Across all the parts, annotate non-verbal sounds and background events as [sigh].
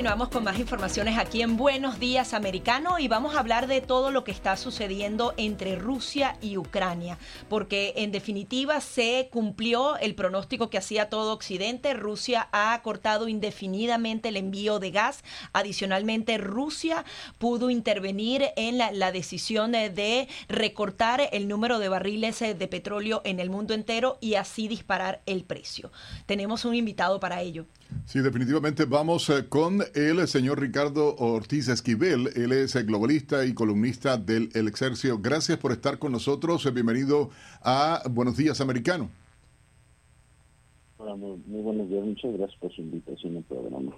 Continuamos con más informaciones aquí en Buenos Días Americano y vamos a hablar de todo lo que está sucediendo entre Rusia y Ucrania, porque en definitiva se cumplió el pronóstico que hacía todo Occidente. Rusia ha cortado indefinidamente el envío de gas. Adicionalmente, Rusia pudo intervenir en la, decisión de recortar el número de barriles de petróleo en el mundo entero y así disparar el precio. Tenemos un invitado para ello. Sí, definitivamente vamos eh, con el señor Ricardo Ortiz Esquivel. Él es globalista y columnista del El Exercio. Gracias por estar con nosotros. Bienvenido a Buenos Días Americano. Hola, muy, buenos días. Muchas gracias por su invitación al programa.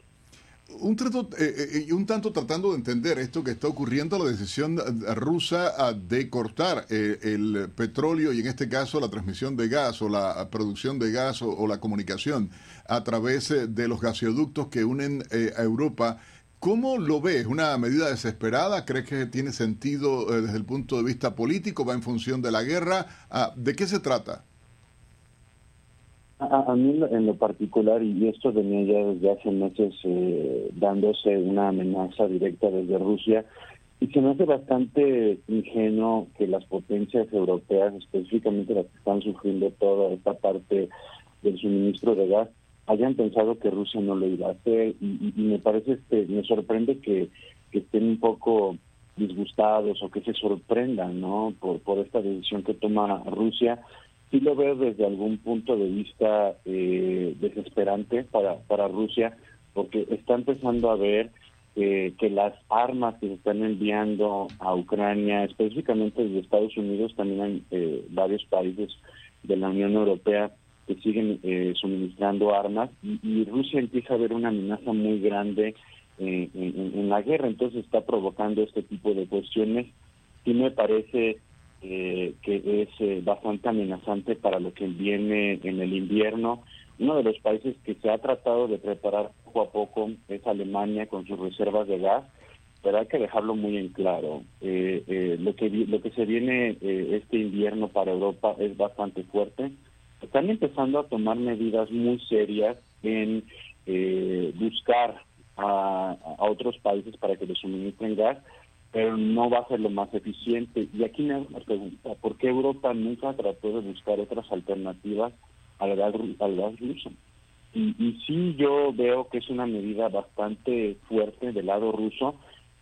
Un, trato, eh, eh, un tanto tratando de entender esto que está ocurriendo, la decisión rusa ah, de cortar eh, el petróleo y en este caso la transmisión de gas o la producción de gas o, la comunicación a través de los gasoductos que unen a Europa. ¿Cómo lo ves? ¿Una medida desesperada? ¿Crees que tiene sentido desde el punto de vista político? ¿Va en función de la guerra? Ah, ¿De qué se trata? A, mí en lo particular, y esto venía ya desde hace meses eh, dándose una amenaza directa desde Rusia, y se me hace bastante ingenuo que las potencias europeas, específicamente las que están sufriendo toda esta parte del suministro de gas, hayan pensado que Rusia no lo iba a hacer. Y, me parece, este, me sorprende que, que estén un poco disgustados o que se sorprendan ¿no? por, por esta decisión que toma Rusia sí lo veo desde algún punto de vista eh, desesperante para, para Rusia, porque está empezando a ver eh, que las armas que se están enviando a Ucrania, específicamente desde Estados Unidos, también hay eh, varios países de la Unión Europea que siguen suministrando armas, y, Rusia empieza a ver una amenaza muy grande en, en la guerra, entonces está provocando este tipo de cuestiones. Sí me parece eh, que es eh, bastante amenazante para lo que viene en el invierno. Uno de los países que se ha tratado de preparar poco a poco es Alemania con sus reservas de gas, pero hay que dejarlo muy en claro. Eh, lo que lo que se viene este invierno para Europa es bastante fuerte. Están empezando a tomar medidas muy serias en buscar a, a otros países para que les suministren gas pero no va a ser lo más eficiente. Y aquí me hago una pregunta, ¿por qué Europa nunca trató de buscar otras alternativas al gas, al gas ruso? Y, y sí yo veo que es una medida bastante fuerte del lado ruso,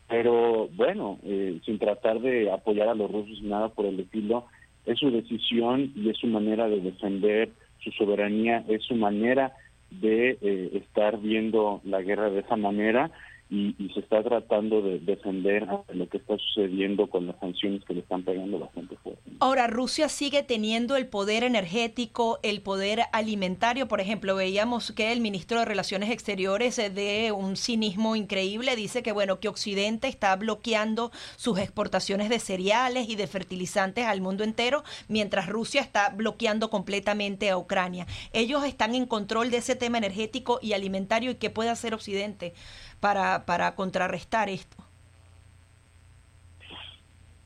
pero bueno, eh, sin tratar de apoyar a los rusos nada por el estilo, es su decisión y es su manera de defender su soberanía, es su manera de eh, estar viendo la guerra de esa manera y, se está tratando de defender lo que está sucediendo con las sanciones que le están pegando bastante fuerte. Ahora, Rusia sigue teniendo el poder energético, el poder alimentario. Por ejemplo, veíamos que el ministro de Relaciones Exteriores eh, de un cinismo increíble dice que bueno, que Occidente está bloqueando sus exportaciones de cereales y de fertilizantes al mundo entero, mientras Rusia está bloqueando completamente a Ucrania. Ellos están en control de ese tema energético y alimentario y qué puede hacer Occidente para, para contrarrestar esto?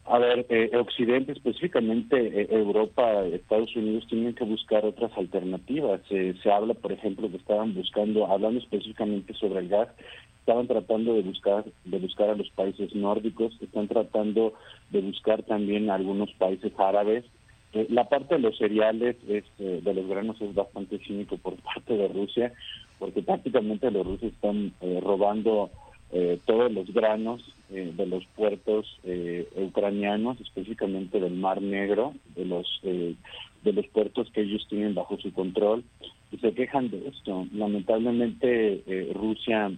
A ver, eh, Occidente, específicamente eh, Europa, Estados Unidos, tienen que buscar otras alternativas. se habla, por ejemplo, que estaban buscando, hablando específicamente sobre el gas, estaban tratando de buscar de buscar a los países nórdicos, están tratando de buscar también a algunos países árabes. Eh, la parte de los cereales, es, de los granos, es bastante cínico por [laughs] parte de Rusia porque prácticamente los rusos están eh, robando eh, todos los granos eh, de los puertos ucranianos, específicamente del Mar Negro, de los de los puertos que ellos tienen bajo su control y se quejan de esto. Lamentablemente Rusia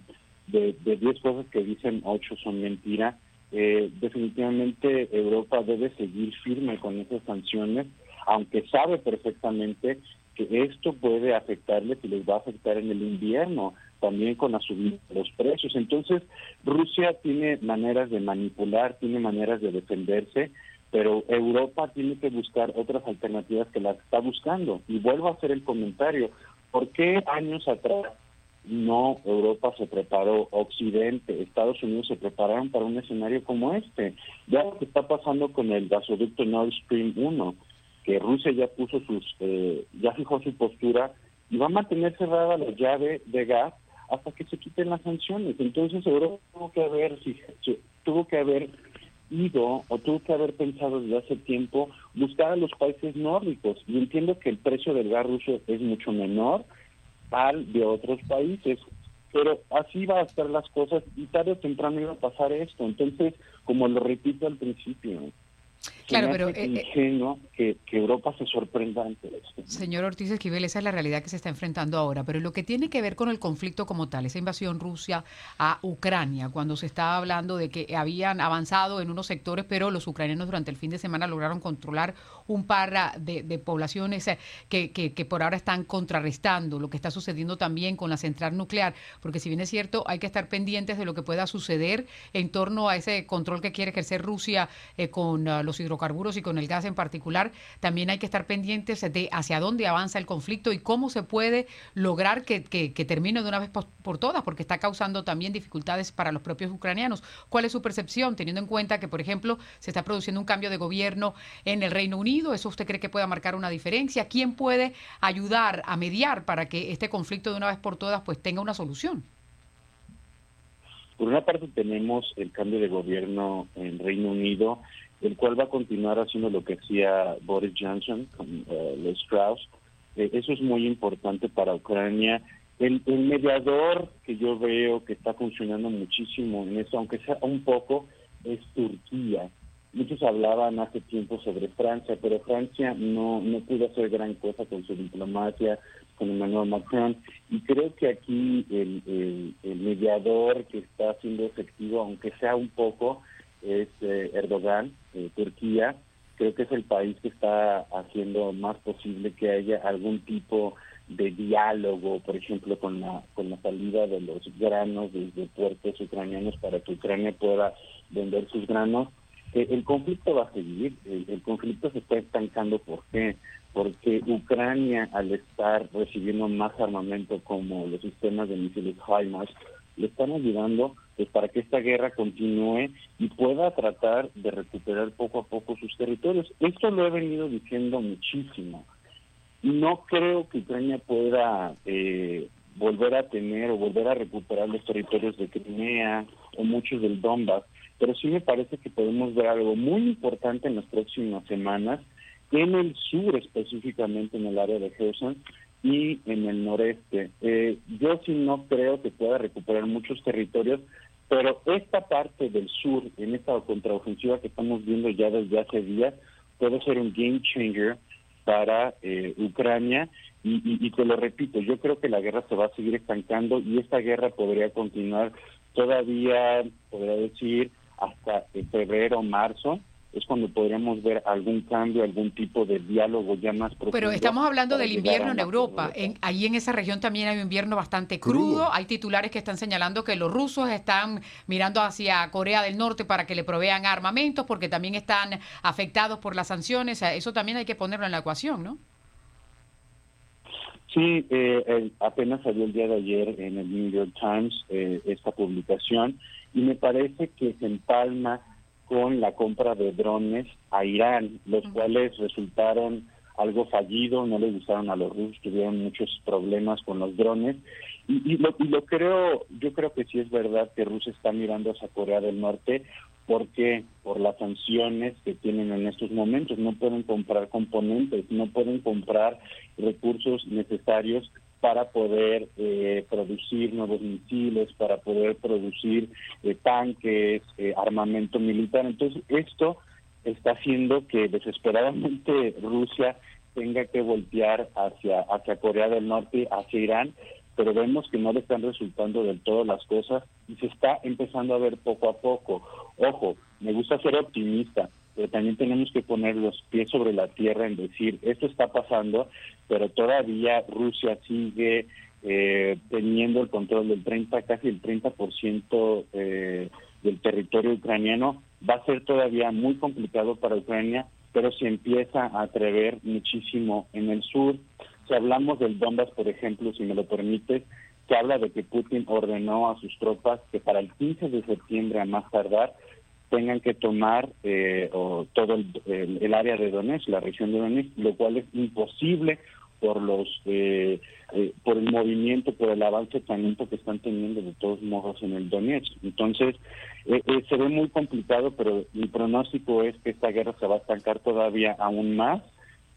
de, de 10 cosas que dicen, 8 son mentira. Eh, definitivamente Europa debe seguir firme con esas sanciones, aunque sabe perfectamente que esto puede afectarles y les va a afectar en el invierno, también con la subida de los precios. Entonces, Rusia tiene maneras de manipular, tiene maneras de defenderse, pero Europa tiene que buscar otras alternativas que las está buscando. Y vuelvo a hacer el comentario, ¿por qué años atrás no Europa se preparó, Occidente, Estados Unidos se prepararon para un escenario como este? Ya lo que está pasando con el gasoducto Nord Stream 1, que Rusia ya puso sus, eh, ya fijó su postura y va a mantener cerrada la llave de gas hasta que se quiten las sanciones. Entonces Europa tuvo que haber, tuvo que haber ido o tuvo que haber pensado desde hace tiempo buscar a los países nórdicos. Y entiendo que el precio del gas ruso es mucho menor al de otros países. Pero así va a estar las cosas y tarde o temprano iba a pasar esto. Entonces, como lo repito al principio, Claro, pero... Eh, que, que, Europa se sorprenda ante esto. Señor Ortiz Esquivel, esa es la realidad que se está enfrentando ahora, pero lo que tiene que ver con el conflicto como tal, esa invasión Rusia a Ucrania, cuando se estaba hablando de que habían avanzado en unos sectores, pero los ucranianos durante el fin de semana lograron controlar un par de, de poblaciones eh, que, que, que, por ahora están contrarrestando lo que está sucediendo también con la central nuclear, porque si bien es cierto, hay que estar pendientes de lo que pueda suceder en torno a ese control que quiere ejercer Rusia eh, con uh, los hidrocarburos y con el gas en particular, también hay que estar pendientes de hacia dónde avanza el conflicto y cómo se puede lograr que, termine de una vez por, todas, porque está causando también dificultades para los propios ucranianos. ¿Cuál es su percepción, teniendo en cuenta que, por ejemplo, se está produciendo un cambio de gobierno en el Reino Unido? ¿Eso usted cree que pueda marcar una diferencia? ¿Quién puede ayudar a mediar para que este conflicto de una vez por todas pues tenga una solución? Por una parte tenemos el cambio de gobierno en Reino Unido el cual va a continuar haciendo lo que hacía Boris Johnson con los Strauss. Eh, eso es muy importante para Ucrania. El, el, mediador que yo veo que está funcionando muchísimo en eso, aunque sea un poco, es Turquía. Muchos hablaban hace tiempo sobre Francia, pero Francia no, no pudo hacer gran cosa con su diplomacia, con Emmanuel Macron. Y creo que aquí el, el, el mediador que está siendo efectivo, aunque sea un poco, es eh, Erdogan, eh, Turquía. Creo que es el país que está haciendo más posible que haya algún tipo de diálogo, por ejemplo, con la con la salida de los granos desde puertos ucranianos para que Ucrania pueda vender sus granos. Eh, el conflicto va a seguir, el, el, conflicto se está estancando. ¿Por qué? Porque Ucrania, al estar recibiendo más armamento como los sistemas de misiles HIMARS, le están ayudando pues, para que esta guerra continúe y pueda tratar de recuperar poco a poco sus territorios. Esto lo he venido diciendo muchísimo. No creo que Ucrania pueda eh, volver a tener o volver a recuperar los territorios de Crimea o muchos del Donbass, pero sí me parece que podemos ver algo muy importante en las próximas semanas en el sur específicamente en el área de Kherson y en el noreste. Eh, yo sí no creo que pueda recuperar muchos territorios, pero esta parte del sur, en esta contraofensiva que estamos viendo ya desde hace días, puede ser un game changer para eh, Ucrania. Y, te lo repito, yo creo que la guerra se va a seguir estancando y esta guerra podría continuar todavía, podría decir, hasta febrero, marzo, es cuando podríamos ver algún cambio, algún tipo de diálogo ya más profundo. Pero estamos hablando del invierno en Europa. En, ahí en esa región también hay un invierno bastante crudo. Hay titulares que están señalando que los rusos están mirando hacia Corea del Norte para que le provean armamentos porque también están afectados por las sanciones. Eso también hay que ponerlo en la ecuación, ¿no? Sí, eh, apenas salió el día de ayer en el New York Times eh, esta publicación y me parece que se empalma con la compra de drones a Irán, los cuales resultaron algo fallido, no le gustaron a los rusos, tuvieron muchos problemas con los drones. Y, y, lo, y lo creo, yo creo que sí es verdad que Rusia está mirando hacia Corea del Norte porque por las sanciones que tienen en estos momentos no pueden comprar componentes, no pueden comprar recursos necesarios para poder eh, producir nuevos misiles, para poder producir eh, tanques, eh, armamento militar. Entonces, esto está haciendo que desesperadamente [laughs] Rusia tenga que voltear hacia, hacia Corea del Norte, hacia Irán, pero vemos que no le están resultando del todo las cosas y se está empezando a ver poco a poco. Ojo, me gusta ser optimista, pero también tenemos que poner los pies sobre la tierra en decir, esto está pasando, pero todavía Rusia sigue eh, teniendo el control del 30, casi el 30% eh, del territorio ucraniano. Va a ser todavía muy complicado para Ucrania, pero se empieza a atrever muchísimo en el sur. Si hablamos del Donbass, por ejemplo, si me lo permite, se habla de que Putin ordenó a sus tropas que para el 15 de septiembre a más tardar tengan que tomar eh, todo el, área de Donetsk, la región de Donetsk, lo cual es imposible por los eh, eh, por el movimiento, por el avance tan lento que están teniendo de todos modos en el Donetsk. Entonces, se ve muy complicado, pero mi pronóstico es que esta guerra se va a estancar todavía aún más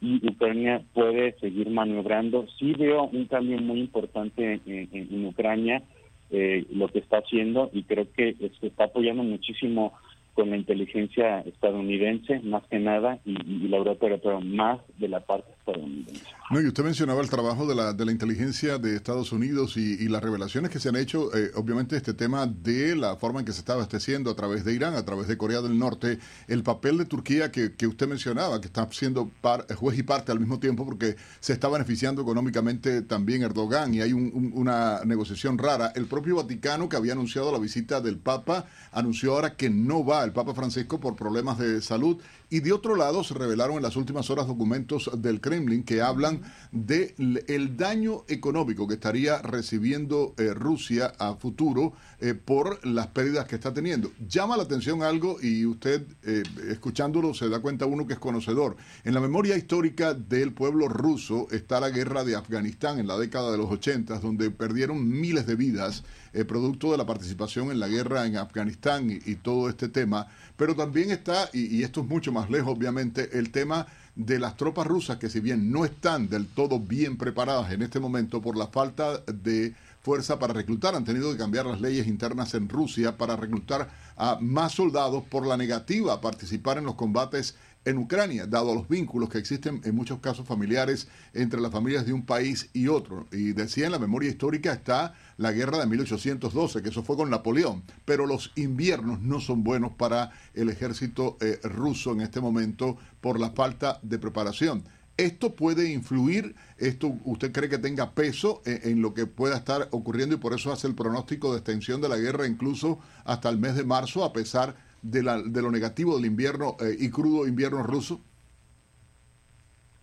y Ucrania puede seguir maniobrando. Sí veo un cambio muy importante en, Ucrania, lo que está haciendo, y creo que se está apoyando muchísimo con la inteligencia estadounidense, más que nada, y, la Europa pero más de la parte estadounidense. No, y usted mencionaba el trabajo de la, de la inteligencia de Estados Unidos y, las revelaciones que se han hecho, eh, obviamente este tema de la forma en que se está abasteciendo a través de Irán, a través de Corea del Norte, el papel de Turquía que, que usted mencionaba, que está siendo par, juez y parte al mismo tiempo porque se está beneficiando económicamente también Erdogan y hay una negociación rara. El propio Vaticano que había anunciado la visita del Papa anunció ahora que no va Papa Francisco por problemas de salud y de otro lado, se revelaron en las últimas horas documentos del Kremlin que hablan del el daño económico que estaría recibiendo eh, Rusia a futuro eh, por las pérdidas que está teniendo. Llama la atención algo y usted, eh, escuchándolo, se da cuenta uno que es conocedor. En la memoria histórica del pueblo ruso está la guerra de Afganistán en la década de los 80, donde perdieron miles de vidas producto de la participación en la guerra en Afganistán y, todo este tema. Pero también está, y esto es mucho más más lejos, obviamente, el tema de las tropas rusas que si bien no están del todo bien preparadas en este momento por la falta de fuerza para reclutar, han tenido que cambiar las leyes internas en Rusia para reclutar a más soldados por la negativa a participar en los combates en Ucrania, dado los vínculos que existen en muchos casos familiares entre las familias de un país y otro. Y decía en la memoria histórica está la guerra de 1812, que eso fue con Napoleón, pero los inviernos no son buenos para el ejército eh, ruso en este momento por la falta de preparación. ¿Esto puede influir? ¿Esto usted cree que tenga peso en, en, lo que pueda estar ocurriendo y por eso hace el pronóstico de extensión de la guerra incluso hasta el mes de marzo, a pesar de de, la, de lo negativo del invierno eh, y crudo invierno ruso?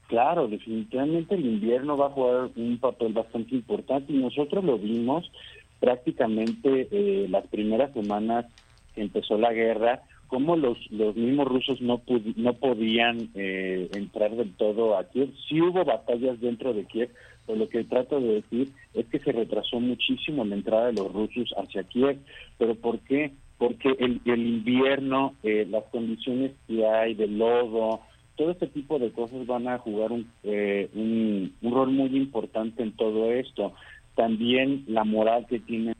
Claro, definitivamente el invierno va a jugar un papel bastante importante y nosotros lo vimos prácticamente eh, las primeras semanas que empezó la guerra, como los, los mismos rusos no, no podían eh, entrar del todo a Kiev. Sí hubo batallas dentro de Kiev, pero lo que trato de decir es que se retrasó muchísimo la entrada de los rusos hacia Kiev. ¿Pero por qué? Porque el, el invierno, eh, las condiciones que hay de lodo, todo este tipo de cosas van a jugar un, eh, un, rol muy importante en todo esto. También la moral que tienen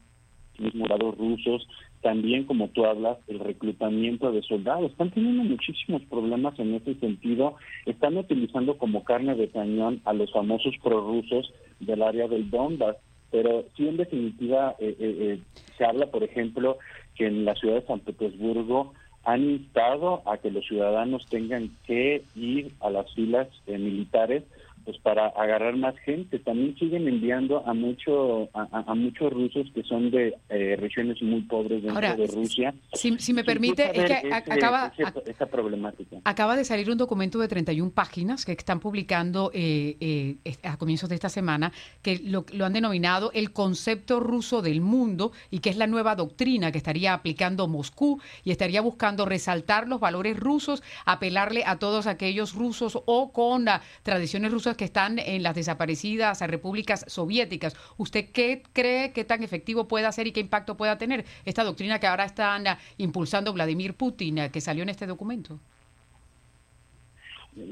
los morados rusos, también como tú hablas, el reclutamiento de soldados. Están teniendo muchísimos problemas en ese sentido. Están utilizando como carne de cañón a los famosos prorrusos del área del Donbass. Pero sí, en definitiva, eh, se habla, por ejemplo, que en la ciudad de San Petersburgo han instado a que los ciudadanos tengan que ir a las filas eh, militares pues para agarrar más gente. También siguen enviando a mucho a, muchos rusos que son de eh, regiones muy pobres dentro de Rusia. Si, me permite, es que acaba, esa problemática. acaba de salir un documento de 31 páginas que están publicando eh, eh, a comienzos de esta semana, que lo, lo han denominado el concepto ruso del mundo y que es la nueva doctrina que estaría aplicando Moscú y estaría buscando resaltar los valores rusos, apelarle a todos aquellos rusos o con tradiciones rusas que están en las desaparecidas repúblicas soviéticas. ¿Usted qué cree que tan efectivo puede ser y qué impacto pueda tener esta doctrina que ahora están ah, impulsando Vladimir Putin, ah, que salió en este documento?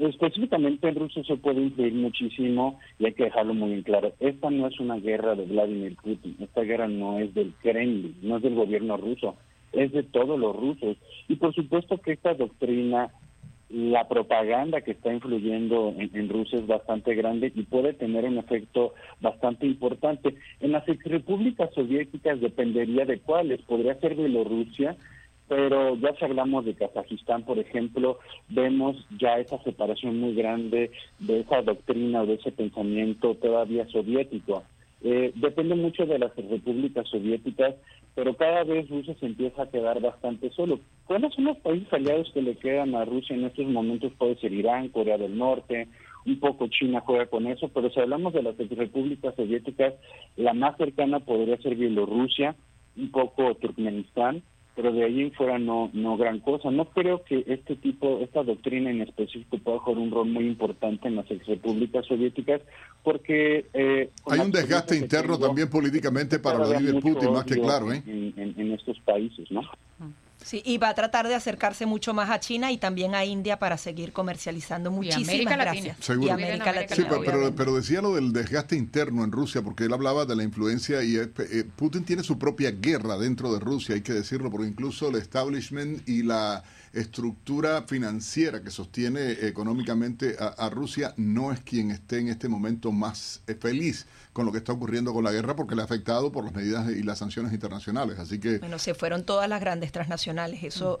Específicamente en Rusia se puede influir muchísimo y hay que dejarlo muy en claro. Esta no es una guerra de Vladimir Putin, esta guerra no es del Kremlin, no es del gobierno ruso, es de todos los rusos. Y por supuesto que esta doctrina la propaganda que está influyendo en, Rusia es bastante grande y puede tener un efecto bastante importante. En las repúblicas soviéticas dependería de cuáles, podría ser Bielorrusia, pero ya si hablamos de Kazajistán, por ejemplo, vemos ya esa separación muy grande de esa doctrina o de ese pensamiento todavía soviético. Eh, depende mucho de las repúblicas soviéticas, pero cada vez Rusia se empieza a quedar bastante solo. ¿Cuáles son los países aliados que le quedan a Rusia en estos momentos? Puede ser Irán, Corea del Norte, un poco China juega con eso, pero si hablamos de las repúblicas soviéticas, la más cercana podría ser Bielorrusia, un poco Turkmenistán, pero de ahí en fuera no, no gran cosa. No creo que este tipo, esta doctrina en específico pueda jugar un rol muy importante en las repúblicas soviéticas, porque... Eh, Hay un desgaste interno también políticamente para Vladimir Putin, más que claro. ¿eh? En, en, estos países, ¿no? Sí, y va a tratar de acercarse mucho más a China y también a India para seguir comercializando. Muchísimas gracias. Seguro. Y América Latina. Sí, pero, pero, decía lo del desgaste interno en Rusia, porque él hablaba de la influencia y eh, Putin tiene su propia guerra dentro de Rusia, hay que decirlo, porque incluso el establishment y la estructura financiera que sostiene económicamente a, Rusia no es quien esté en este momento más eh, feliz con lo que está ocurriendo con la guerra porque le ha afectado por las medidas y las sanciones internacionales. Así que bueno, se fueron todas las grandes transnacionales. Eso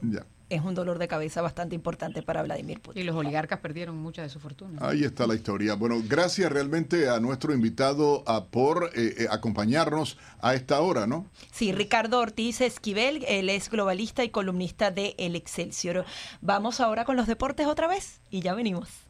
es un dolor de cabeza bastante importante para Vladimir Putin. Y los oligarcas perdieron mucha de su fortuna. Ahí está la historia. Bueno, gracias realmente a nuestro invitado a por eh, eh, acompañarnos a esta hora, ¿no? Sí, Ricardo Ortiz Esquivel, él es globalista y columnista de El Excelsior. Vamos ahora con los deportes otra vez y ya venimos.